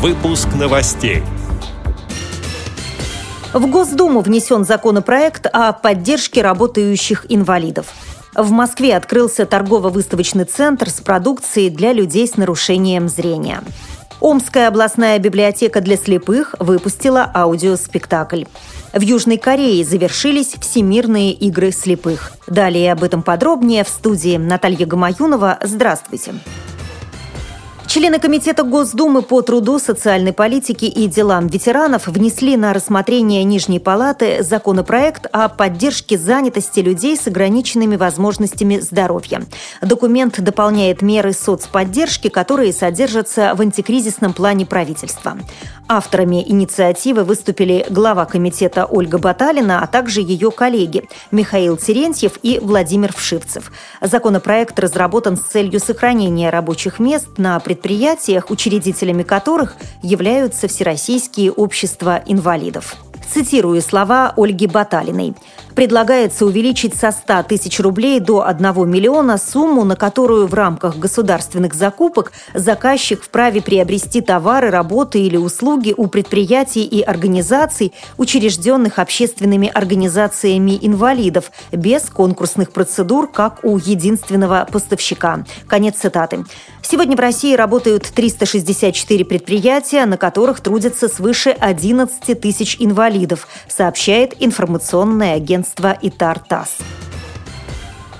Выпуск новостей. В Госдуму внесен законопроект о поддержке работающих инвалидов. В Москве открылся торгово-выставочный центр с продукцией для людей с нарушением зрения. Омская областная библиотека для слепых выпустила аудиоспектакль. В Южной Корее завершились Всемирные игры слепых. Далее об этом подробнее в студии Наталья Гамаюнова. Здравствуйте. Здравствуйте. Члены Комитета Госдумы по труду, социальной политике и делам ветеранов внесли на рассмотрение Нижней Палаты законопроект о поддержке занятости людей с ограниченными возможностями здоровья. Документ дополняет меры соцподдержки, которые содержатся в антикризисном плане правительства. Авторами инициативы выступили глава комитета Ольга Баталина, а также ее коллеги Михаил Терентьев и Владимир Вшивцев. Законопроект разработан с целью сохранения рабочих мест на предприятиях предприятиях, учредителями которых являются всероссийские общества инвалидов. Цитирую слова Ольги Баталиной. Предлагается увеличить со 100 тысяч рублей до 1 миллиона сумму, на которую в рамках государственных закупок заказчик вправе приобрести товары, работы или услуги у предприятий и организаций, учрежденных общественными организациями инвалидов, без конкурсных процедур, как у единственного поставщика. Конец цитаты. Сегодня в России работают 364 предприятия, на которых трудятся свыше 11 тысяч инвалидов, сообщает информационное агентство «Итар-ТАСС».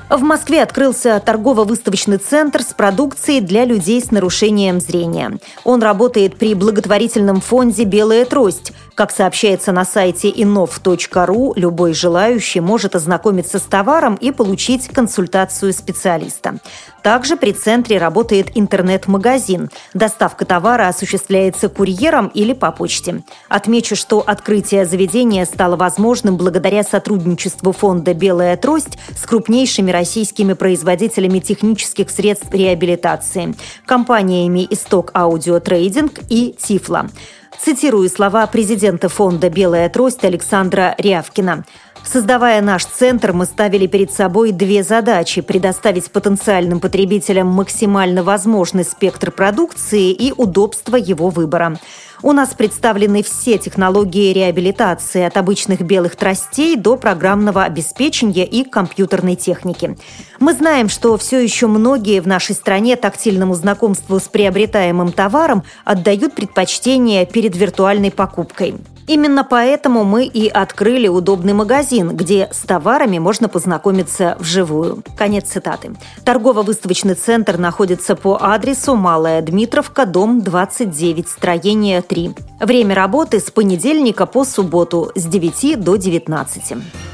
В Москве открылся торгово-выставочный центр с продукцией для людей с нарушением зрения. Он работает при благотворительном фонде «Белая трость», как сообщается на сайте inov.ru, любой желающий может ознакомиться с товаром и получить консультацию специалиста. Также при центре работает интернет-магазин. Доставка товара осуществляется курьером или по почте. Отмечу, что открытие заведения стало возможным благодаря сотрудничеству фонда «Белая трость» с крупнейшими российскими производителями технических средств реабилитации – компаниями «Исток Аудио Трейдинг» и «Тифла». Цитирую слова президента фонда «Белая трость» Александра Рявкина. Создавая наш центр, мы ставили перед собой две задачи – предоставить потенциальным потребителям максимально возможный спектр продукции и удобство его выбора. У нас представлены все технологии реабилитации от обычных белых тростей до программного обеспечения и компьютерной техники. Мы знаем, что все еще многие в нашей стране тактильному знакомству с приобретаемым товаром отдают предпочтение перед виртуальной покупкой. Именно поэтому мы и открыли удобный магазин, где с товарами можно познакомиться вживую. Конец цитаты. Торгово-выставочный центр находится по адресу Малая Дмитровка, дом 29, строение 3. Время работы с понедельника по субботу с 9 до 19.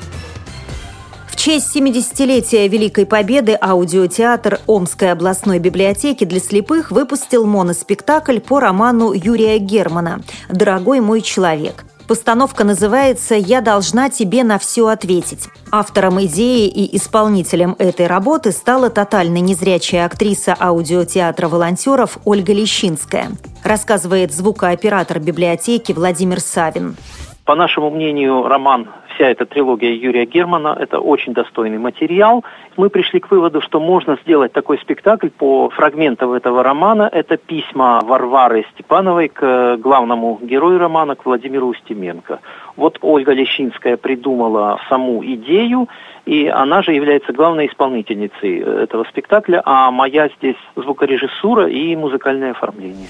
Честь 70-летия Великой Победы аудиотеатр Омской областной библиотеки для слепых выпустил моноспектакль по роману Юрия Германа «Дорогой мой человек». Постановка называется «Я должна тебе на все ответить». Автором идеи и исполнителем этой работы стала тотально незрячая актриса аудиотеатра волонтеров Ольга Лещинская. Рассказывает звукооператор библиотеки Владимир Савин. По нашему мнению, роман вся эта трилогия Юрия Германа – это очень достойный материал. Мы пришли к выводу, что можно сделать такой спектакль по фрагментам этого романа. Это письма Варвары Степановой к главному герою романа, к Владимиру Устименко. Вот Ольга Лещинская придумала саму идею, и она же является главной исполнительницей этого спектакля, а моя здесь звукорежиссура и музыкальное оформление.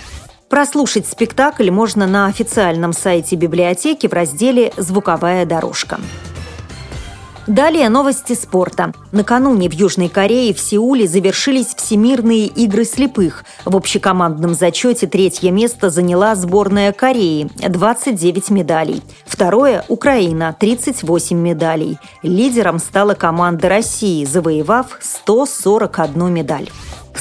Прослушать спектакль можно на официальном сайте библиотеки в разделе «Звуковая дорожка». Далее новости спорта. Накануне в Южной Корее в Сеуле завершились Всемирные игры слепых. В общекомандном зачете третье место заняла сборная Кореи – 29 медалей. Второе – Украина – 38 медалей. Лидером стала команда России, завоевав 141 медаль.